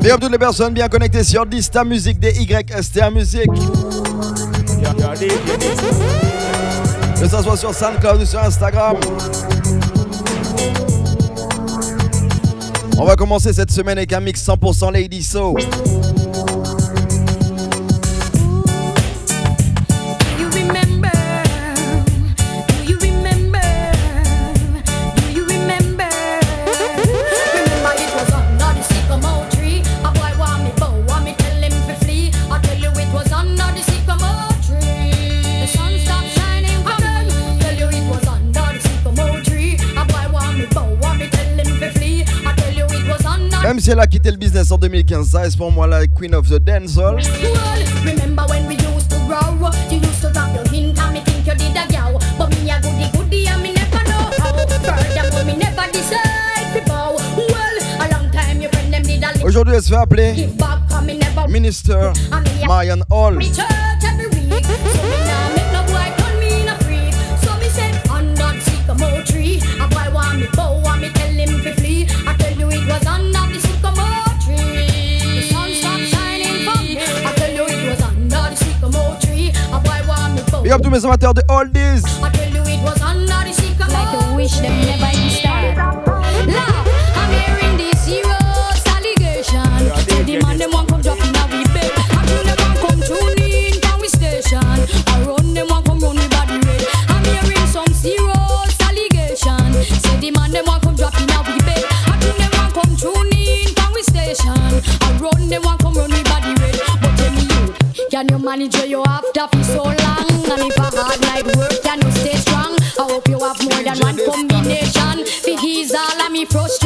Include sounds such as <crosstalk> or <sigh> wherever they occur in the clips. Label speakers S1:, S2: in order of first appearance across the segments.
S1: Bienvenue toutes les personnes bien connectées sur Dista Music, DYSTA Music. Que ce soit sur SoundCloud ou sur Instagram. On va commencer cette semaine avec un mix 100% Lady Soul. Même si elle a quitté le business en 2015, ça reste pour moi la Queen of the Dancehall. Remember when we used to grow, you used body red. But tell me you, can you manage where you after for so long? And if a hard night work, can you stay strong? I hope you have more than one combination. Ease all of me frustration.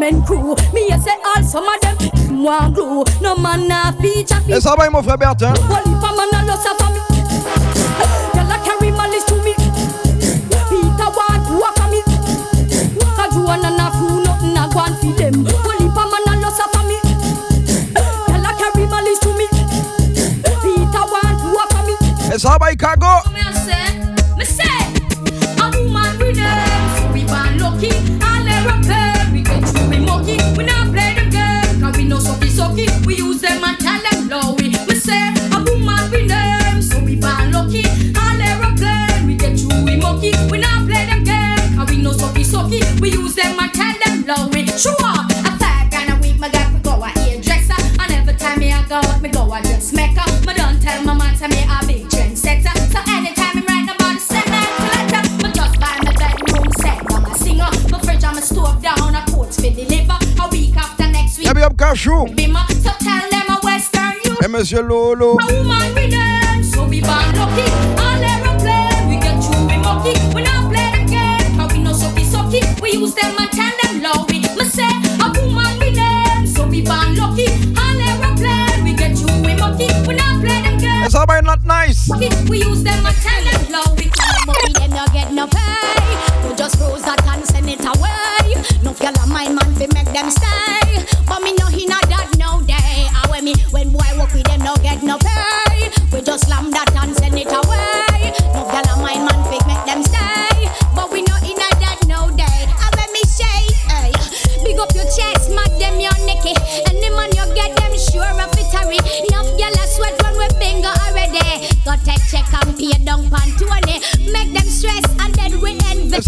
S1: bashment crew. Me a say all some of them want glue. No man na feature fi
S2: Et ça va, mon frère Bertin.
S1: Holy mama no loss of me. Girl, I carry malice to me. Peter want to offer me. Cause you and a fool, nothing a go and feed them. Holy mama no loss of me. Girl, I carry malice to me. Peter want to offer me.
S2: Et ça va, Chicago.
S1: Me a say, me say, We use them and tell them low. We sure, a fag and a week, my got to go a hairdresser. And every time me I go out, me go a dressmaker. Me don't tell my man, tell me a big trendsetter. So anytime me write about the to letter, me just buy my bedroom set. I'm a singer, my fridge and my stove down, a coats for deliver. A week after next week,
S2: Et big up Cachou.
S1: bimmer. So tell them a Western you.
S2: Et eh, Monsieur Lolo.
S1: A woman with them, so we born lucky. Use them and tell them lowy. Me say, a woman with them, so we born lucky. All we get through we monkey. We not play them game.
S2: Et ça va, not nice.
S1: We use them and tell them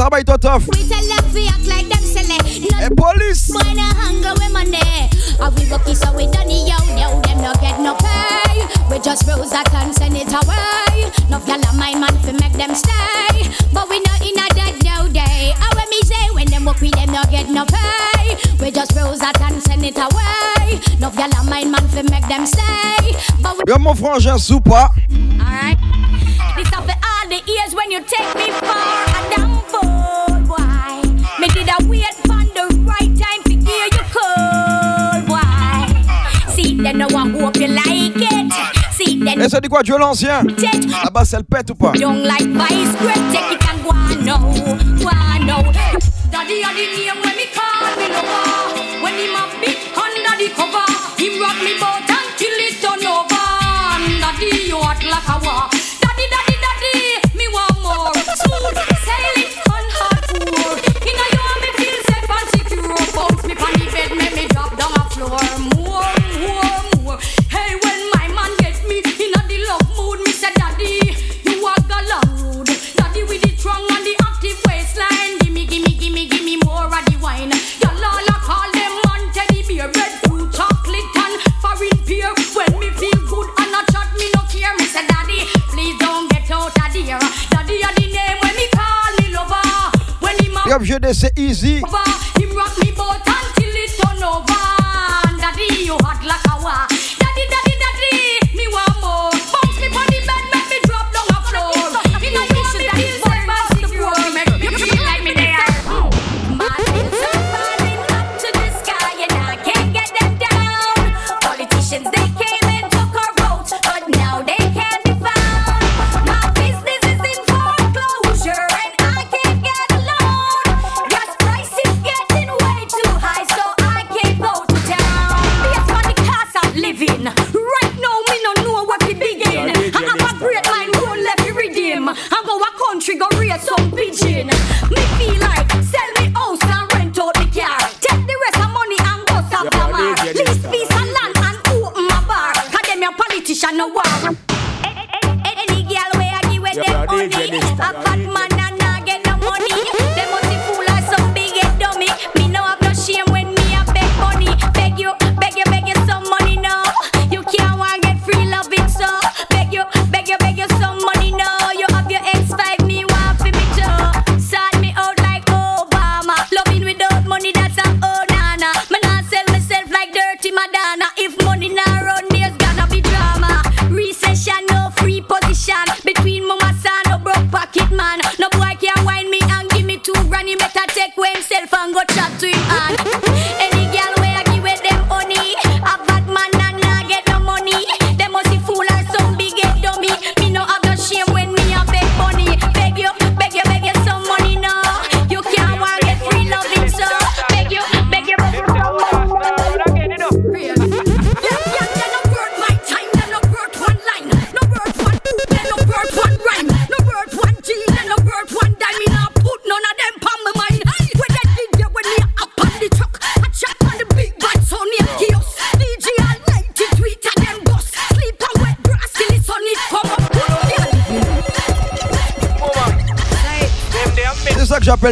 S3: ça tough.
S1: We tell them we act like them silly.
S3: Police.
S1: Hunger with money. I yo. Them no get no pay. We just that can send it away. No gyal a mine man fi make them stay. But we not in a dead no day. When me say when them walk them no get no pay. We just that send it away. No man make them stay. But we.
S3: Yo frangin soupa.
S1: Alright. This for all the ears when you take me far. then I hope you like it. See then.
S3: Et ça dit quoi, Dieu l'ancien? La basse elle pète ou pas?
S1: Young like vice grip, take it and go on now, go on now. Daddy, when me call me no more. When him a bit under the cover.
S3: je ne easy.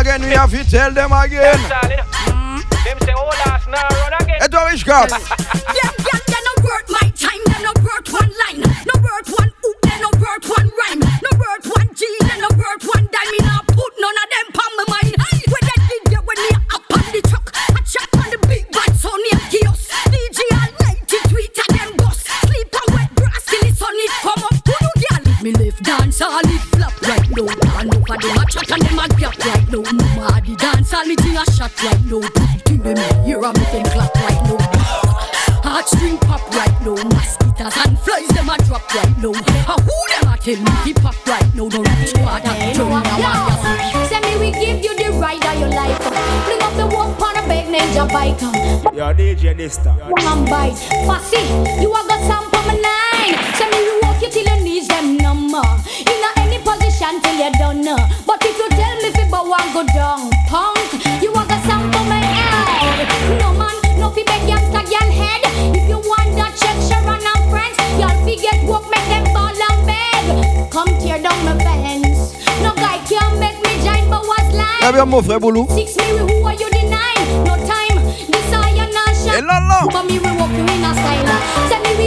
S3: again, we have to tell them again. Mm.
S1: Them say, oh, last now, run again. It's a witchcraft. hot right now. do me here I'm making clap right now. Heartstring pop right now. Mosquitoes and flies them a drop right now. A who them a kill me? Pop right now. Don't reach quarter. Turn around. Say me we give you the ride of your life. Bring up the walk on a big ninja bike.
S4: Yo DJ Nista.
S1: One bite, fussy. You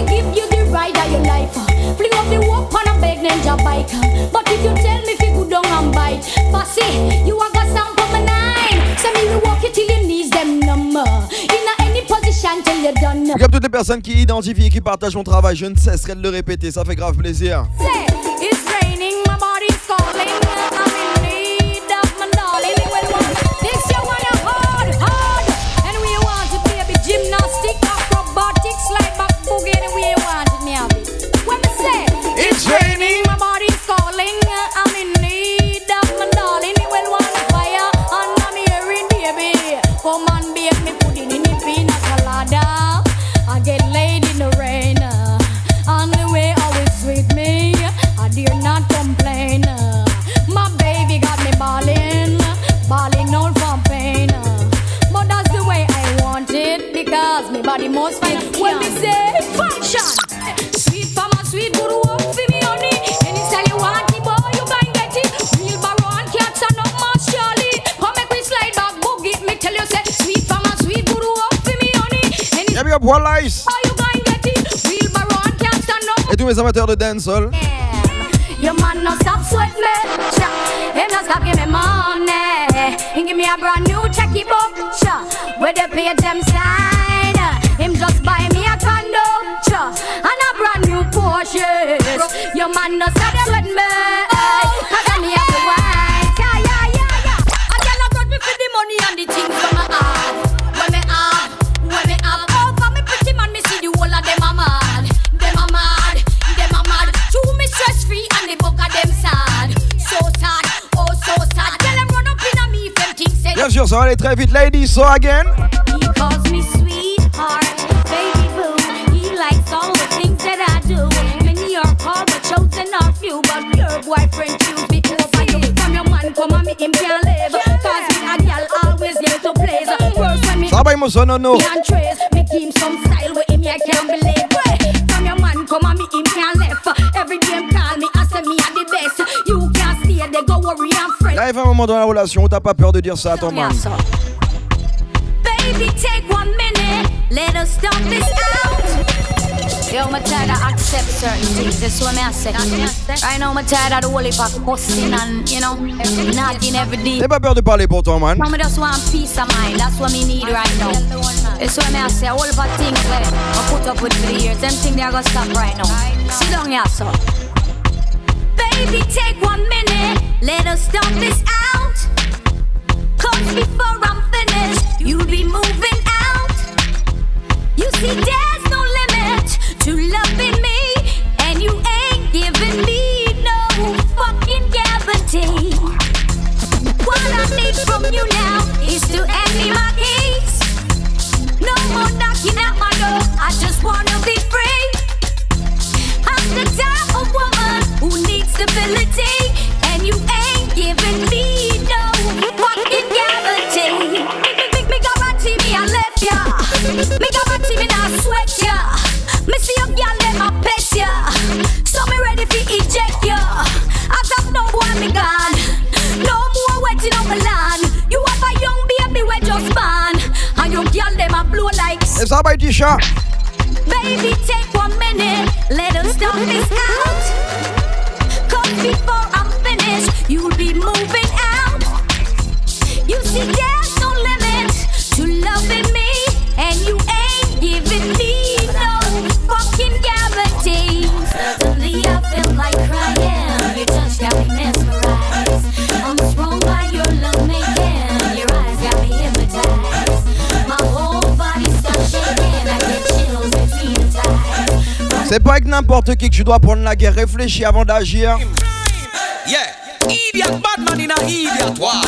S1: give you the ride of your life. Fling up the walk on a big ninja bike. But if you tell me if you go down and bite, fussy, you a got some for my nine. Tell me, we walk you till your knees them numb. In a any position till you're done.
S2: Big up toutes les personnes qui identifient et qui partagent mon travail. Je ne cesserai de le répéter. Ça fait grave plaisir.
S1: Say, it's raining, my body's calling. Must fight. When me say function, sweet for my sweet work for me honey. Any style you want boy, you can get it. Wheelbarrow and cats and not much Charlie. Come make we slide back, boogie. Me tell you say sweet for my sweet work for me honey. Any
S2: Yeah, up Wallace.
S1: boy, you can get it. Wheelbarrow and cats and not
S2: Et tous mes amateurs de dancehall.
S1: your man no stop sweat me. Him no stop give me money. He give me a brand new checky book. Where they pay them side. New Porsche. Your man no stop sweat me. Oh. Cause I'm here for wine. Yeah, yeah, yeah, yeah. I cannot got me for the money and the things from my heart. When me have, when me have. Oh, for me pretty man, me see the whole of them a mad. Them a mad, them a mad. True me stress free and the book of them sad. So sad, oh so sad. Tell them run up in a me if them things say.
S2: Bien sûr, ça va aller très vite, ladies. So again.
S1: Chosen are few. But your boyfriend choose me over you. From your man, come on me, him can't live. Cause me a gal always here to please. Worse when me
S2: Travaille mon son, nono.
S1: and trace. Me keep some style with him, I can't believe. From your man, come on me, him can't left. Every day him call me, I say me are the best. You can't stay, they go worry and fret.
S2: Arrive un moment dans la relation où t'as pas peur de dire ça à ton man.
S1: Baby, take one minute. Let us stop this out. Yo, I'm tired of accept certain things. That's what I say. Right now, I'm tired of the whole heap of cussing and, you know, nothing every day.
S2: Peur de parler pour ton man.
S1: Mama just want peace of mind. That's what me need right now. That's what I say. A whole heap of things where I put up with for the years. Them things they are gonna stop right now. Sit down here, so. Baby, take one minute. Let us stop this out. Cause before I'm finished, you'll be moving out. You see, there's me, and you ain't giving me no fucking guarantee. What I need from you now is to end my case. No more knocking at my door. I just wanna be free. I'm the type of woman who needs stability, and you ain't giving So me ready for eject ya. As of no boy me gone. No more waiting on my land. You have a young baby we just born, and your girl them a blow like
S2: Et ça va, Tisha.
S1: Baby, take one minute, let us stop this out. Cause before I'm finished, you'll be moving out. You see, there's
S2: C'est pas avec n'importe qui que tu dois prendre la guerre. Réfléchis avant d'agir.
S5: Yeah, idiot, bad man in a idiot. Why?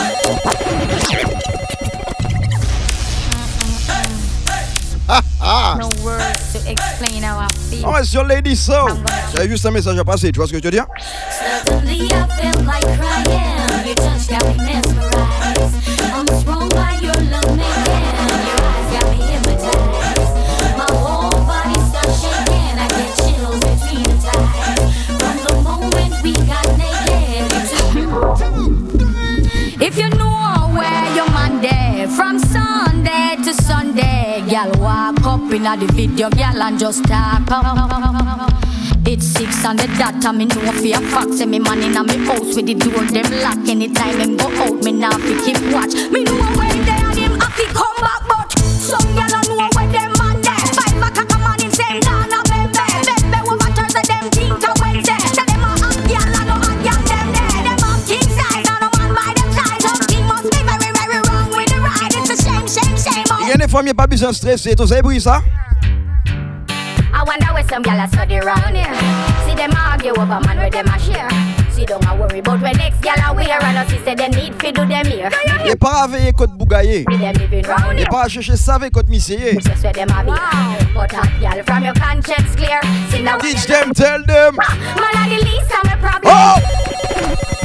S3: No words to explain how I feel.
S2: On est sur Lady Soul. J'avais juste un message à passer, tu vois ce que je veux dire?
S3: Suddenly I felt like in the video, gal and just talk. It's six on the dot, and me know for a fact Say me man inna me house with the door them lock Anytime him go out, me now fi keep watch Me know where they and him happy come back But some gyal don't know
S2: y'a pas besoin de stresser. Tout ça, bruit ça
S3: I wonder where some gyal a study round here. See them argue over man where them a share. See don't a worry about when next gyal a wear and us see say they need fi do them here.
S2: Y'a pas à veiller côte bougaillé.
S3: Here.
S2: pas à chercher savé côte misséyé.
S3: Just where them a be. But hot gyal from your conscience clear. See now
S2: Teach them, tell them.
S3: Man a the least of my problem.
S2: Oh!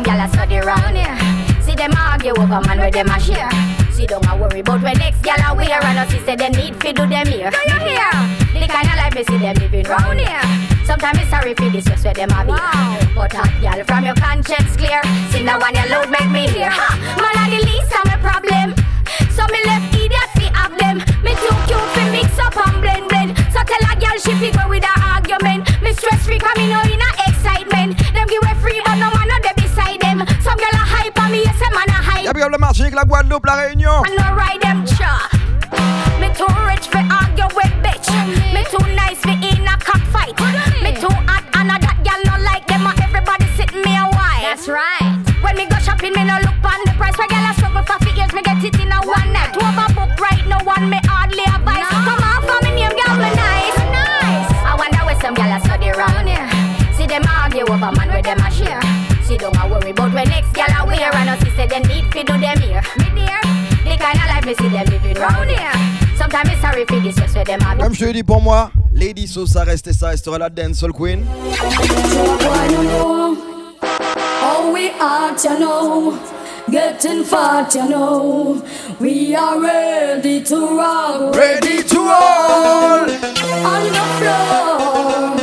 S3: Some gyal a study round here. See them argue over man where them a share. See don't a worry about when next gyal a wear and us see say they need fi do them here. Do you hear? The kind of life me see them living round here. Sometimes it's sorry for this just where them a be. But hot gyal from your conscience clear. See now when your load make me hear. Ha! Man a the least of my problem. So me left idiot fi have them. Me too cute fi mix up and blend blend. So tell a girl she fi go with her argument. Me stress free come in in a excitement. Them them. Some girl a hype on me, yes a man a hype.
S2: Y'a bien le Martinique, la Guadeloupe, la Réunion.
S3: I no ride them cha. Me too rich for argue with bitch. Me too nice for in a cockfight. Me too hot and a that gal no like them. and Everybody sit me a while. That's right. When me go shopping, me no look on the price. Where gal a struggle for few years, me get it in a one night. Overbook right, no one me hardly advise. Come on for me name, gal me nice. Nice. I wonder where some gal a study round here. See them argue over man where them a share. See worry about when next gal a wear and us say they need fi do them here. Me dear, the kind of life me see them living round here. Sometimes it's sorry for this just where them a be.
S2: Comme je te dis pour moi, Lady So, ça reste et ça restera la dancehall queen.
S1: Oh, we are, you know, getting fat, you know. We are ready to rock,
S2: Ready to roll!
S1: on the floor.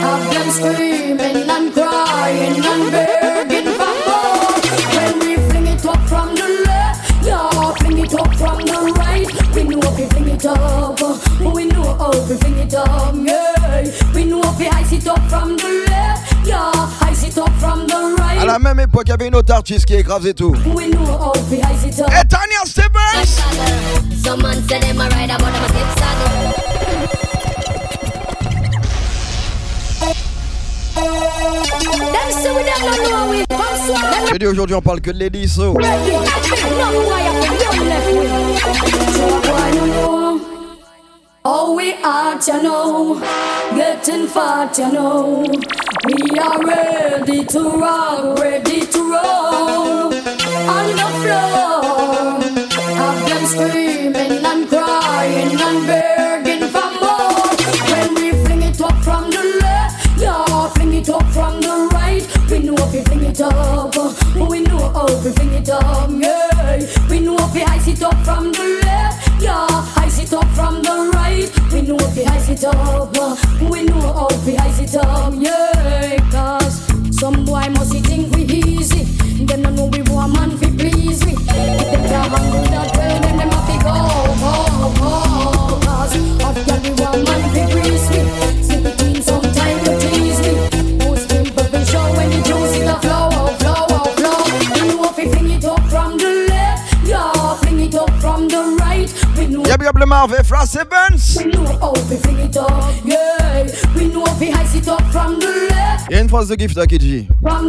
S1: Have them screaming and crying and begging up, we know how we fling it up, yeah. We know if we ice it up from the left, yeah, ice it up from the right.
S2: À la même époque, il y avait une autre artiste qui écrasait tout.
S1: We know how we ice it up.
S2: Et Tanya Stevens!
S3: Some man them a ride about them a saddle.
S2: Je dis aujourd'hui, on parle que de Lady So.
S1: Oh we are, you know, getting fat, you know. We are ready to rock, ready to roll on the floor. Have them screaming and crying and begging it up from the left,
S2: Y'a une phrase de gift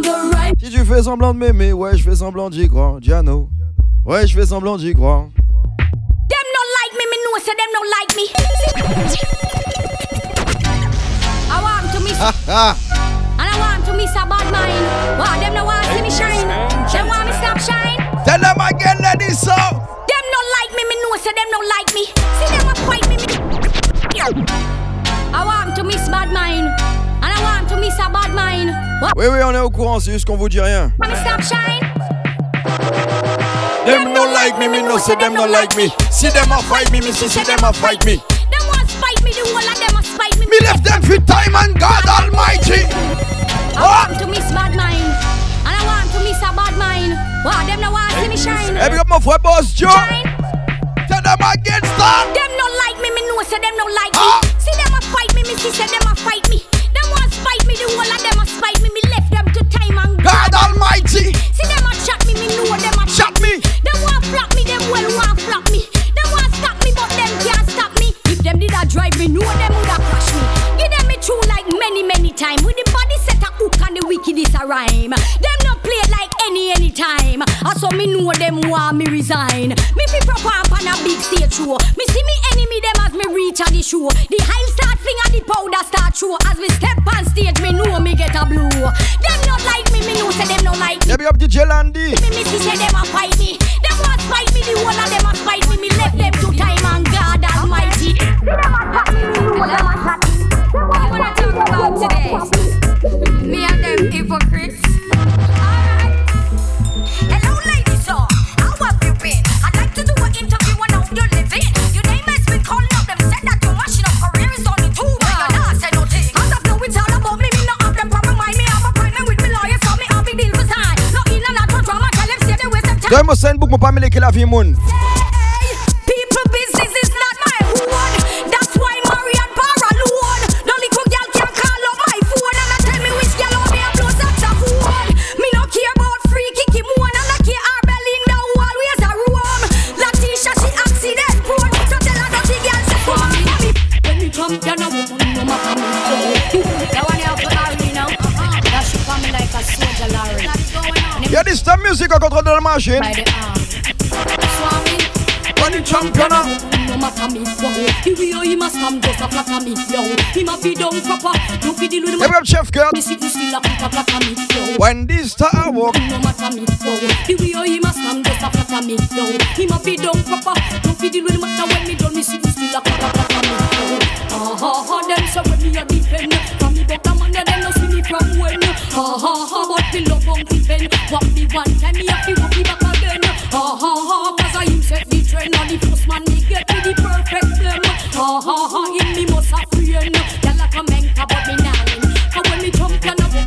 S1: the right.
S2: Si tu fais semblant de m'aimer, ouais, je fais semblant d'y croire. Diano. Ouais, je fais semblant d'y croire.
S3: Them
S1: so them don't like me. I want to miss. and I want to miss a bad mind. Wow, them no want to see me shine. Them want me stop shine.
S2: Tell them again, ladies, so.
S1: I want to miss bad mind. And I want to miss a bad mind. What?
S2: Oui, oui, on est au courant, c'est juste qu'on vous dit rien.
S1: Stop shine.
S2: Them no like me, me no say them no like me. See them a fight me, me see see them a fight me.
S1: Them want spite me, the whole of them a spite me.
S2: Me left them for time and God Almighty.
S1: I want to miss bad mind. And I want to miss a bad mind. Wow, them no want see me shine.
S2: Hey, big up my friend Boss Joe.
S1: Shine.
S2: Them again, stop.
S1: Them no like me, me know say them no like
S2: Ah.
S1: me. See them a fight me, me see say them a fight me. Them want spite me, the whole of them a spite me. Me left them to time and
S2: God Almighty.
S1: See them a chat me, me know them a
S2: Chat me.
S1: Them want flop me, them well want and the wicked is a rhyme. Them no play like any, any time. Ah, I saw me know them want me resign. Me fi proper up on a big stage show. Me see me enemy them as me reach at the show. The high start fling and the powder start show. As me step on stage, me know me get a blow. Them not like me, me know say them no like me
S2: Yeah, big up DJ Landy.
S1: me, me see say them a fight me. Them want fight me, the whole of them a fight me. Me left them to time and God Almighty.
S3: What
S2: Donne-moi ça une boucle, mon pas me la vie, moun.
S1: People business is not my own. That's why Marian bar alone. No little girl can call up my phone and I tell me which girl out there blows saxophone. Me no care about free kicky moan and I care her belly in the always a room. Latisha she accident prone, so tell her dirty girl say come me. When me come down a woman no matter me.
S3: That one you for Larry now. Uh-huh. That she coming like a soldier Larry.
S2: Y'a des stars musique en contrôle de la machine.
S1: A flatter me, yo.
S2: When this star walk.
S1: No matter me, wow. The way how he must come just a flatter me, yo. He must be down proper, no fi deal with the matter when me done. Me see you still a a flatter me, yo. Ha ha ha, them say when me a depend. From me better man, them no see me from when. Ha ha ha, but me love Uncle Ben. What me one time, me have to walk me back again. Ha ha ha, cause I him set the trend. And the first man me get me the perfect them. Ha ha ha, him me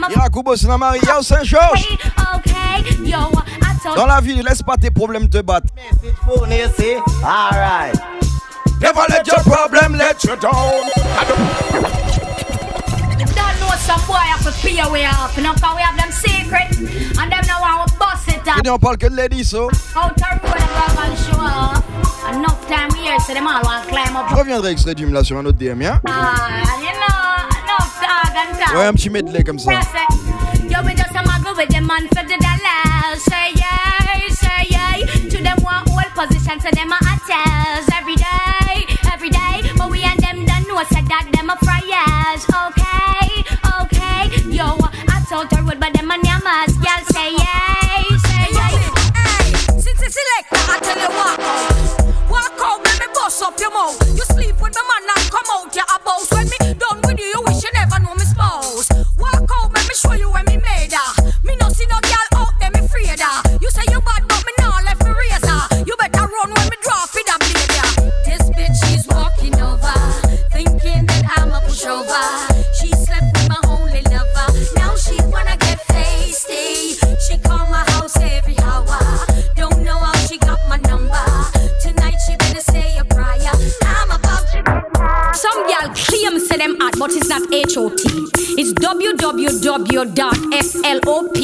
S1: said that them a
S2: Y'a Kubo, Saint-Marie, y'a Saint-Georges.
S1: okay. Yo, I told
S2: Dans la vie, laisse pas tes problèmes te battre.
S6: You? Alright.
S2: Never let your problem let you down.
S1: don't know some boy have to pay off. You know, cause we have them secret. And them now want to bust it up.
S2: on parle que de ladies, so.
S1: Out the road and grab and show off. Enough time here, so them all want to climb up.
S2: Je reviendrai extrait du là sur un autre DM, hein.
S1: Ah, you know,
S2: Ouais, un petit medley comme ça.
S1: Yo, we just a muggle with them man for the dollars. Say yay, say yay. To them want old position, so them a hotels www.flop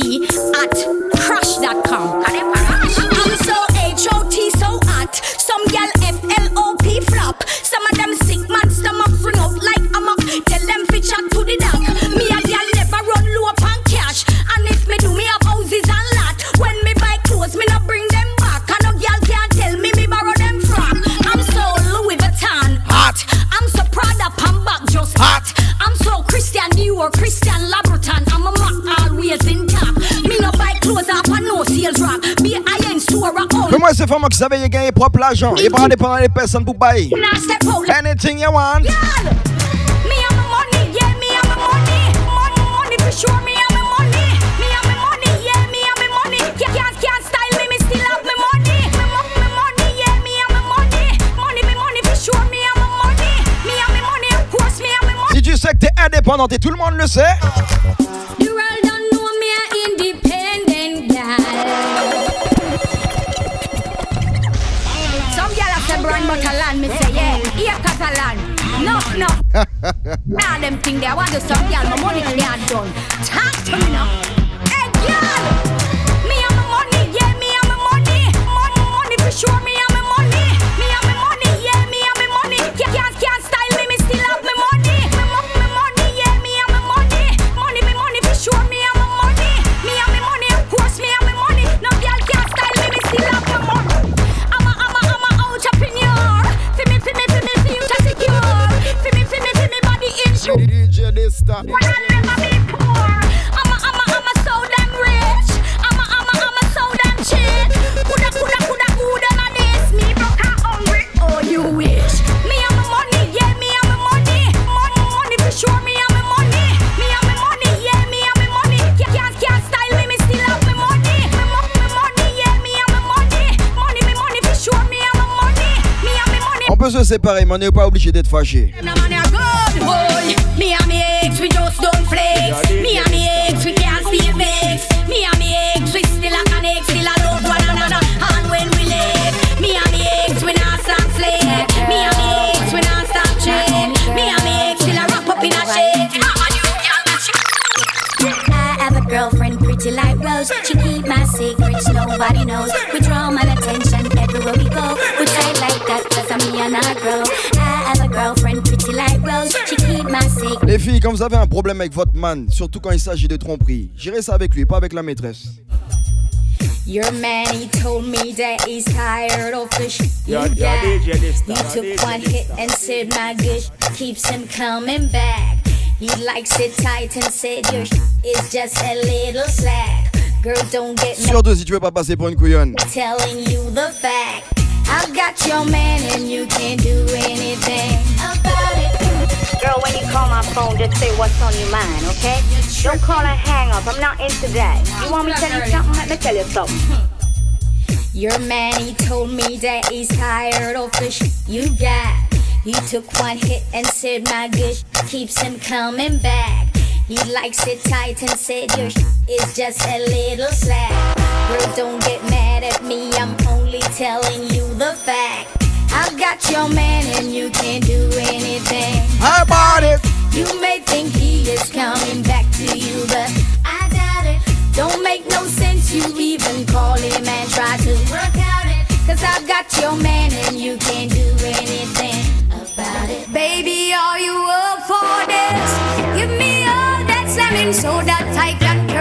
S1: Now step out.
S2: Anything you want.
S1: Me and my money, yeah, me and my money. Money, money for sure, me and my money. Me and my money, yeah, me and my money. Can't, can't, can't style me, me still have my money. Me, mo- me money, yeah, me and my money. Money, me money for sure, me and my money. Me and my money, of course, me and my money.
S2: Si tu sais que t'es indépendante et tout le monde le sait,
S1: but a land, me say yeah, here Catalan. No, no. <laughs> Nah, them thing they want to some gyal, my money can't done. Talk to me now. Hey, gyal,
S4: DJ Nesta.
S1: When I never be poor? I'm a, I'm a, I'm a so damn rich. I'm a, I'm a, I'm a so damn cheap. Coulda, coulda, coulda, who them a this? Me broke and hungry. Oh, you wish. Me and my money, yeah, me and my money. Money, money for sure. Me and my money. Me and my money, yeah, me and my money. Can't, can't, can't style me, me still have my money. Me, mo- me money, yeah, me and my money. Money, me money for sure. Me and my money. Me and my money.
S2: on peut se séparer, mais on n'est pas obligé d'être fâché.
S1: Me and me ex, we can't stay vex. Me and me ex, we still a connect, still a love one another. And when we left, me and me ex, we not stop slave. Me and me ex, we not stop check. Me and me ex, still a wrap up in a you, I have a girlfriend pretty like Rose. She keep my secrets, nobody knows. We draw my attention everywhere we go. We try like that, cause I'm me and I grow. I have a girlfriend
S2: Les filles, quand vous avez un problème avec votre man, surtout quand il s'agit de tromperie, gérez ça avec lui, pas avec la maîtresse.
S1: Your man, he told me that he's tired of the shit you got.
S4: Yeah,
S1: took one hit and said my good sh- keeps him coming back. He likes it tight and said your shit is just a little slack. Girl, don't get mad.
S2: Surtout si tu veux pas passer pour une couillonne.
S1: telling you the fact. I've got your man and you can't do anything about it.
S3: Girl, when you call my phone, just say what's on your mind, okay? Don't call and hang up. I'm not into that. You want me to tell you something? Let me tell you something.
S1: Your man, he told me that he's tired of the shit you got. You took one hit and said my good keeps him coming back. He likes it tight and said your is just a little slack. Girl, don't get mad at me, I'm only telling you the fact. I've got your man and you can't do anything.
S2: How about it?
S1: You may think he is coming back to you, but I doubt it. Don't make no sense you even call him and try to work out it. Cause I've got your man and you can't do anything about it. Baby, are you up for this? Give me all that slamming so that I can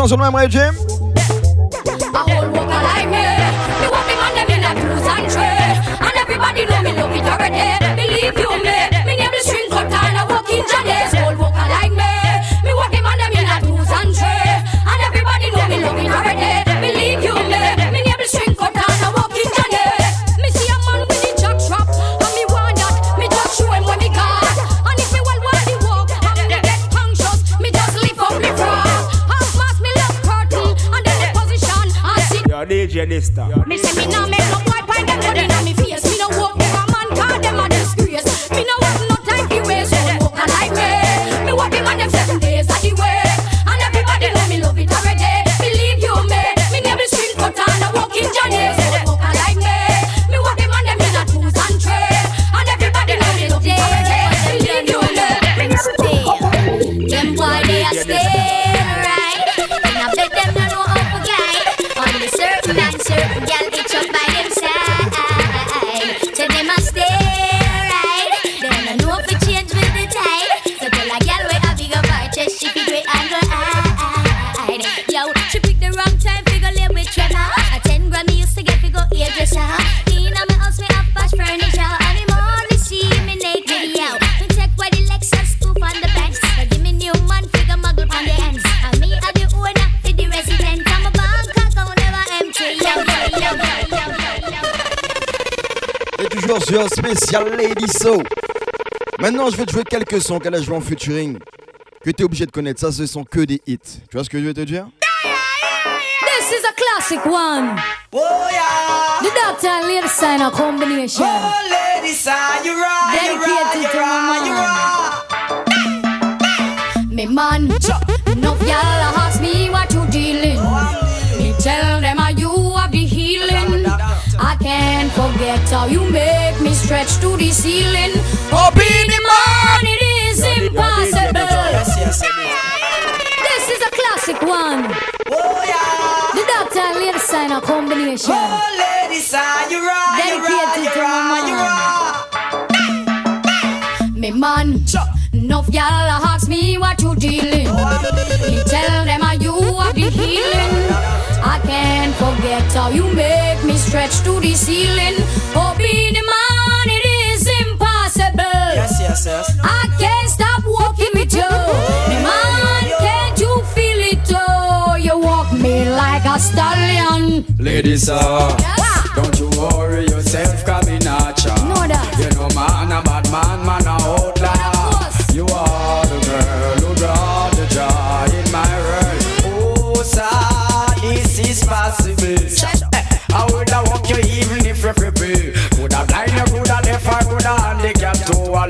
S1: Zonzo, não é, Mãe Jim? DJ
S2: spécial Lady So. Maintenant, je vais te jouer quelques sons qu'elle a joué en featuring. Que tu es obligé de connaître. Ça, ce sont que des hits. Tu vois ce que je veux te dire?
S1: This is a classic one.
S7: Oh yeah.
S1: The Doctor and Lady Signer combination.
S7: Oh lady, son, you right, right,
S1: Dedicated
S7: you
S1: to my
S7: right, you
S1: man.
S7: right.
S1: Me man, enough y'all ask me what you dealing. Me tell them how you have the healing? I can't forget how you make me stretch to the ceiling. Oh, be the man, it is impossible. This is a classic one.
S7: Oh yeah.
S1: The Doctor and Lady a combination.
S7: Oh lady, son, you right, you right,
S1: Dedicated
S7: you
S1: to my
S7: right, you
S1: man.
S7: right.
S1: Me man, enough y'all ask me what you dealing. Me tell them how you are the healing. I can't forget how you make me stretch to the ceiling. Oh, be the man, it is impossible.
S7: Yes, yes, yes.
S1: I can't stop walking with you. Me man, can't you feel it? Oh, you walk me like a stallion.
S8: Ladies, uh, don't you worry yourself, coming at ya.
S1: Know that.
S8: You know, man, a bad man, man, a outlaw. You are the girl who brought the joy in my world.
S7: Oh, sir, this is possible.
S8: I woulda walk you even if you cripple. Coulda blind you, coulda deaf, or coulda handicapped too. I love the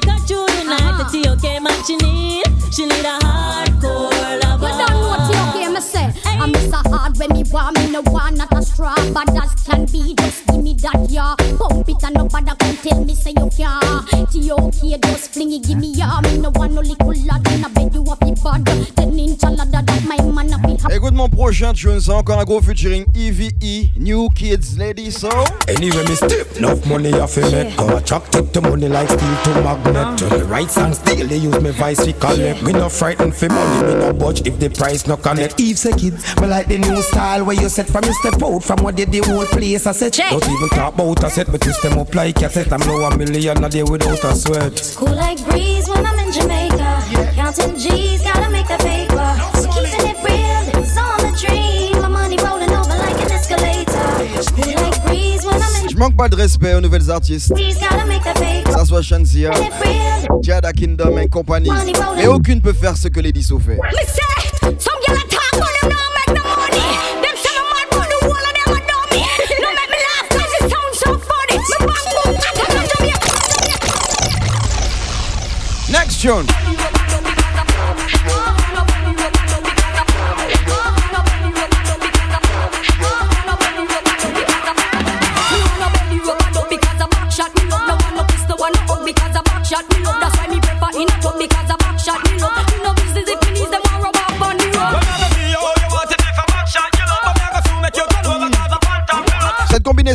S9: take her through the night.
S1: Uh-huh.
S9: The T.O.K. man she need, she need a hardcore lover.
S1: You don't know you me say. I miss a hard when me want me no want not a straw, but as can be. Just give me that yeah. Pump it and nobody can tell me say you can't. T.O.K. just fling it, give me yeah. Me no want no little lad in a bed you have the bad. A be happy.
S2: Écoute mon prochain tune, c'est encore un gros featuring EVE, New Kids Lady Saw.
S10: Anyway, me step enough money off a make Cause chuck take the money like steel to magnet. Uh-huh. To the right song still they use me vice we collect Me no frightened for money, me no budge if the price no connect. Eve say kids, me like the new style where you set from you step out From what did the whole place I said Don't even talk about a set, but twist them up like a set. I'm low a million a day without a sweat.
S11: Cool like breeze when I'm in Jamaica. Counting G's, gotta make the paper.
S2: Je manque pas de respect aux nouvelles artistes. Ça soit
S11: real.
S2: Jada Kingdom et compagnie. Mais aucune peut faire ce que Lady So fait.
S1: Me say,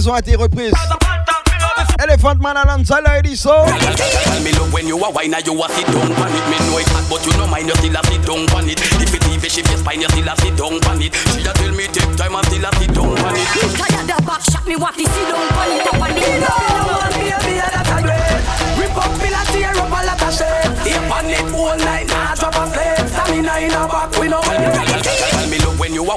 S2: Cette a été reprise. Elephant Man alongside Lady Saw.
S12: Tell me look when you are wine you a sit down pan it. Me know it hot but you no mind you still a sit down pan it. If it even shift your spine you still a sit down pan it. She a tell me take time and still a sit down pan it.
S1: Tired the back shot me want to sit down pan it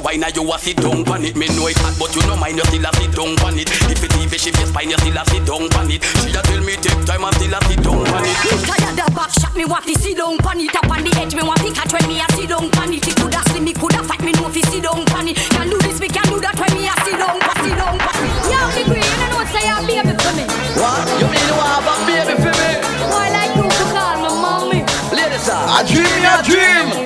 S12: look when you a wine you a sit down pan it. Me know it hot but you no mind you still a sit down pan it. If it even shift your spine you still a sit down pan it. She a tell me take time and still a sit down pan it.
S1: Tired the back shot me want to sit down pan it up on the edge. Me want to catch when me a sit down pan it. He coulda slim, me coulda fat, me know fi sit down pan it. Can do this, me can do that when me a sit down, sit down, Yo, the green, you know say I'm baby for me.
S7: What? You mean you have a baby for me?
S1: Boy like you to call my mommy.
S7: Ladies, sir.
S2: A dream, me a dream.
S7: If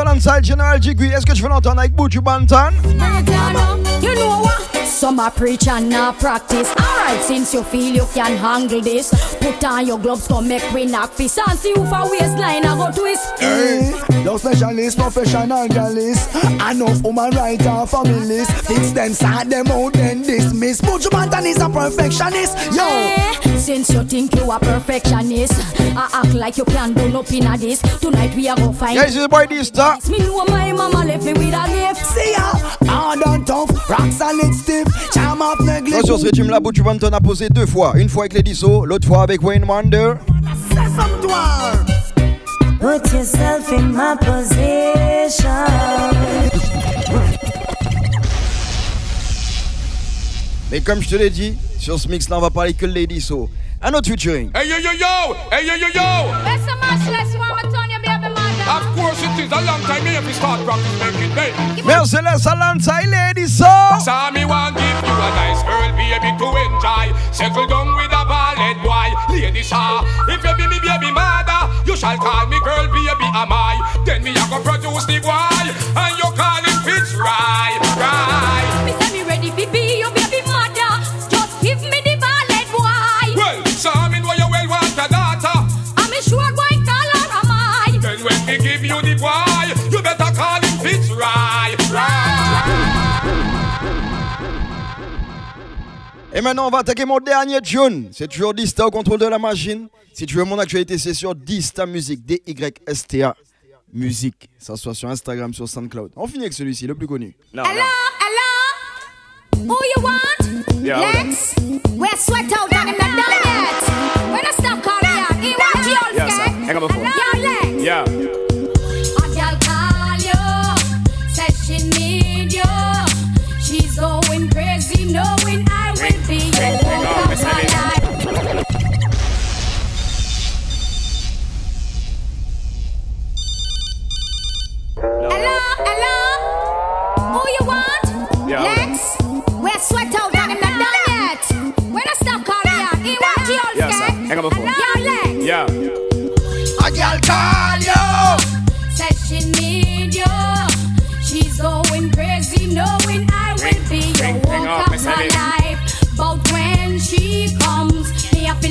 S2: alongside General Jigui. Est-ce que tu veux l'entendre avec Buju Banton?
S1: You know what? Some a preach and not practice. Alright, since you feel you can handle this, put on your gloves, come make we knock fist and see who for waistline I go twist.
S13: Hey, no specialist, professional gallist. Enough woman right off families. Fix them, side them out, then dismiss. Buju Banton is a perfectionist. Yo,
S1: Eh, Since you think you a perfectionist, I act like you can do nothing of this. Tonight we are gonna find.
S2: Yeah, this is the boy D-Star.
S1: Me know my mama left me with a gift.
S13: see ya. Hard and tough, rock solid stiff. Charm of neglect.
S2: Attention, ce régime-là, Buju Banton a posé deux fois. Une fois avec Lady Soul, l'autre fois avec Wayne Wonder.
S11: Put yourself in my position.
S2: Mais comme je te l'ai dit, sur ce mix-là, on va parler que de Lady Saw. Un autre featuring.
S14: Hey yo yo yo! Hey yo yo yo!
S1: Where's the much less you want me turn your baby mother?
S14: Of course it is a long time here if we start practice making baby.
S2: Merciless alongside Lady Saw.
S14: So me want give you a nice girl baby to enjoy. Settle down with a ballad boy. Lady Saw, if you be me baby mother, you shall call me girl baby am I. Then me a go produce the boy, and you call him Fitz right, right.
S1: Me say me ready fi be your baby mother. Just give me the ballet boy.
S14: Well, so me know you well want a daughter?
S1: I'm a sure boy call her am I.
S14: Then when me give you the boy, you better call him Fitz right, right.
S2: Et maintenant, on va attaquer mon dernier tune. C'est toujours Dista au contrôle de la machine. Si tu veux mon actualité, c'est sur Dista Music, D-Y-S-T-A Musique. Ça soit sur Instagram, sur SoundCloud. On finit avec celui-ci, le plus connu.
S1: Hello, hello. Who you want?
S2: Yeah,
S1: Lex? We're sweat out and not done yet. I stop calling out, he want you all
S14: Yes, sir.
S1: scared.
S14: Hang on before.
S1: Yo, Lex.
S14: Yeah.
S1: A girl call you, said she need you. She's going crazy, knowing I will be your Hello, hello. Who you want?
S14: Yeah.
S1: Lex? We're sweat out and him not done yet. When I stop calling out, he want you all
S14: Yes, sir.
S1: scared.
S14: Hang on before.
S1: Yo, Lex.
S14: Yeah.
S1: A girl call you. Said she need you. She's going crazy, knowing I will be your
S14: ring, ring
S1: walk
S14: up,
S1: of
S14: Miss
S1: life. But when she comes, me have to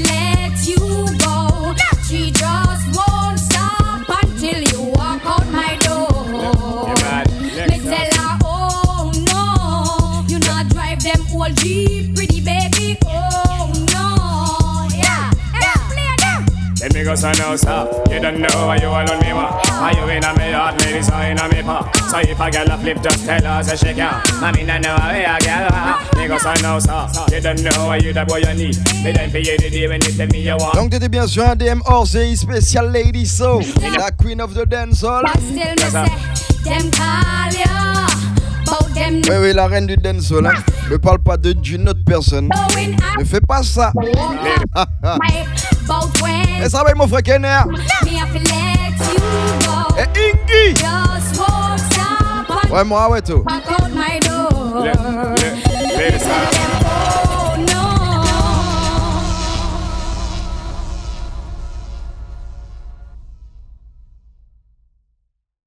S14: so sir. You don't know why you alone me wa. Are you in a me heart, ladies, or in a me pa? So if a girl a flip, just tell her say she can. I mean I know where a girl are. Me go so now, sir. You don't know why you the boy you need. Me then for you the day when you tell me you want.
S2: Donc t'étais bien sur un DM hors série spécial Lady Soul, la queen of the dancehall.
S1: Still me say, them call you, but them
S2: Mais Oui, oui, la reine du dancehall. Hein. Ne parle pas d'une autre personne. Ne fais pas ça. <laughs> Et ça va, mon frère Kenner. Et Ingy. Ouais, moi, ouais, tout.
S14: Ladies, uh,